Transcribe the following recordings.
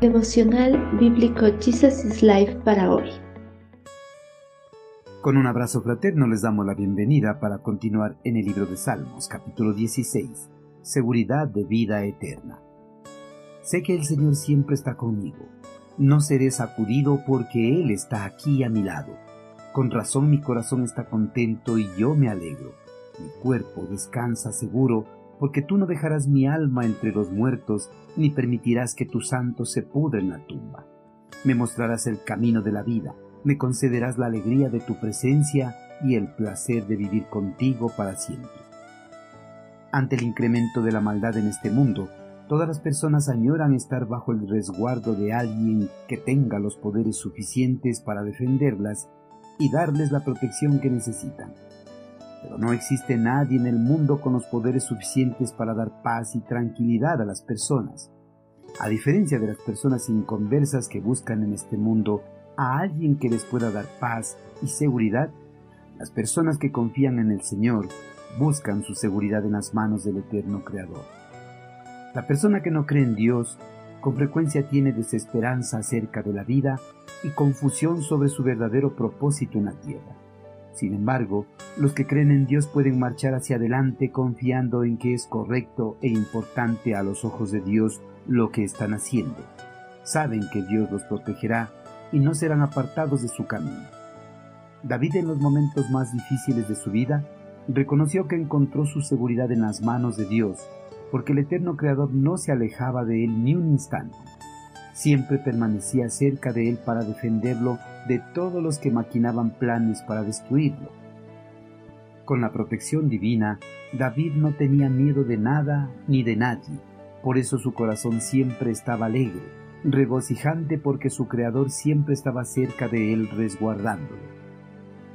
Devocional Bíblico Jesus is Life para hoy. Con un abrazo fraterno les damos la bienvenida para continuar en el libro de Salmos, capítulo 16, Seguridad de vida eterna. Sé que el Señor siempre está conmigo. No seré sacudido porque Él está aquí a mi lado. Con razón mi corazón está contento y yo me alegro. Mi cuerpo descansa seguro porque tú no dejarás mi alma entre los muertos, ni permitirás que tu santo se pudre en la tumba. Me mostrarás el camino de la vida, me concederás la alegría de tu presencia y el placer de vivir contigo para siempre. Ante el incremento de la maldad en este mundo, todas las personas añoran estar bajo el resguardo de alguien que tenga los poderes suficientes para defenderlas y darles la protección que necesitan pero no existe nadie en el mundo con los poderes suficientes para dar paz y tranquilidad a las personas. A diferencia de las personas inconversas que buscan en este mundo a alguien que les pueda dar paz y seguridad, las personas que confían en el Señor buscan su seguridad en las manos del eterno Creador. La persona que no cree en Dios con frecuencia tiene desesperanza acerca de la vida y confusión sobre su verdadero propósito en la tierra. Sin embargo, los que creen en Dios pueden marchar hacia adelante confiando en que es correcto e importante a los ojos de Dios lo que están haciendo. Saben que Dios los protegerá y no serán apartados de su camino. David en los momentos más difíciles de su vida reconoció que encontró su seguridad en las manos de Dios, porque el eterno Creador no se alejaba de él ni un instante siempre permanecía cerca de él para defenderlo de todos los que maquinaban planes para destruirlo. Con la protección divina, David no tenía miedo de nada ni de nadie, por eso su corazón siempre estaba alegre, regocijante porque su Creador siempre estaba cerca de él resguardándolo.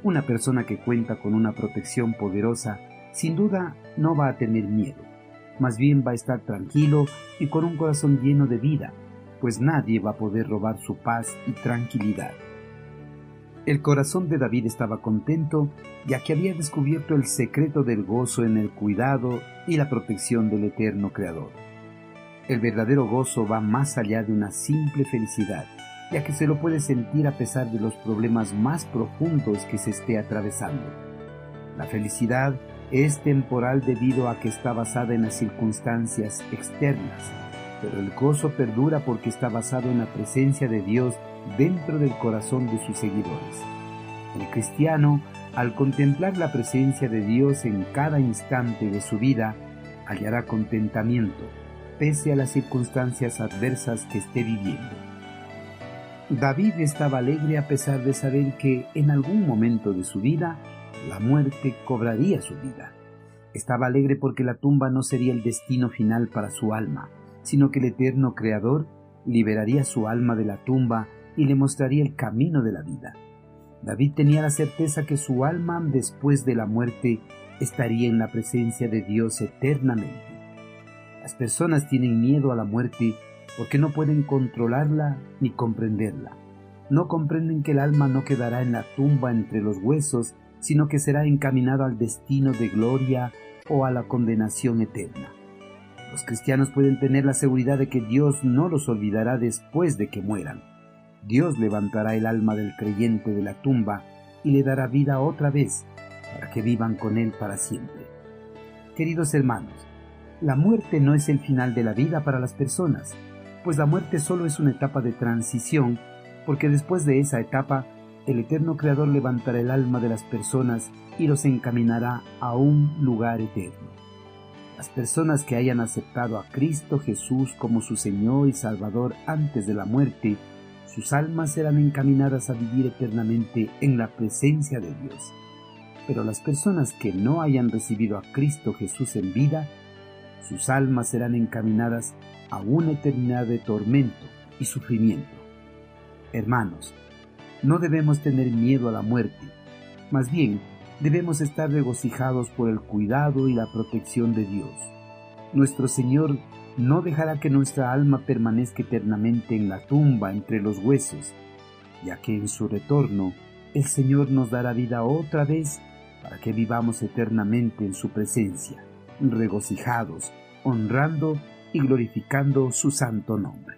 Una persona que cuenta con una protección poderosa, sin duda no va a tener miedo, más bien va a estar tranquilo y con un corazón lleno de vida, pues nadie va a poder robar su paz y tranquilidad. El corazón de David estaba contento ya que había descubierto el secreto del gozo en el cuidado y la protección del eterno Creador. El verdadero gozo va más allá de una simple felicidad, ya que se lo puede sentir a pesar de los problemas más profundos que se esté atravesando. La felicidad es temporal debido a que está basada en las circunstancias externas, pero el gozo perdura porque está basado en la presencia de Dios dentro del corazón de sus seguidores. El cristiano, al contemplar la presencia de Dios en cada instante de su vida, hallará contentamiento, pese a las circunstancias adversas que esté viviendo. David estaba alegre a pesar de saber que en algún momento de su vida la muerte cobraría su vida. Estaba alegre porque la tumba no sería el destino final para su alma, sino que el eterno Creador liberaría su alma de la tumba y le mostraría el camino de la vida. David tenía la certeza que su alma después de la muerte estaría en la presencia de Dios eternamente. Las personas tienen miedo a la muerte porque no pueden controlarla ni comprenderla. No comprenden que el alma no quedará en la tumba entre los huesos, sino que será encaminado al destino de gloria o a la condenación eterna. Los cristianos pueden tener la seguridad de que Dios no los olvidará después de que mueran. Dios levantará el alma del creyente de la tumba y le dará vida otra vez para que vivan con Él para siempre. Queridos hermanos, la muerte no es el final de la vida para las personas, pues la muerte solo es una etapa de transición, porque después de esa etapa, el eterno Creador levantará el alma de las personas y los encaminará a un lugar eterno. Las personas que hayan aceptado a Cristo Jesús como su Señor y Salvador antes de la muerte, sus almas serán encaminadas a vivir eternamente en la presencia de Dios. Pero las personas que no hayan recibido a Cristo Jesús en vida, sus almas serán encaminadas a una eternidad de tormento y sufrimiento. Hermanos, no debemos tener miedo a la muerte, más bien debemos estar regocijados por el cuidado y la protección de Dios. Nuestro Señor no dejará que nuestra alma permanezca eternamente en la tumba entre los huesos, ya que en su retorno el Señor nos dará vida otra vez para que vivamos eternamente en su presencia, regocijados, honrando y glorificando su santo nombre.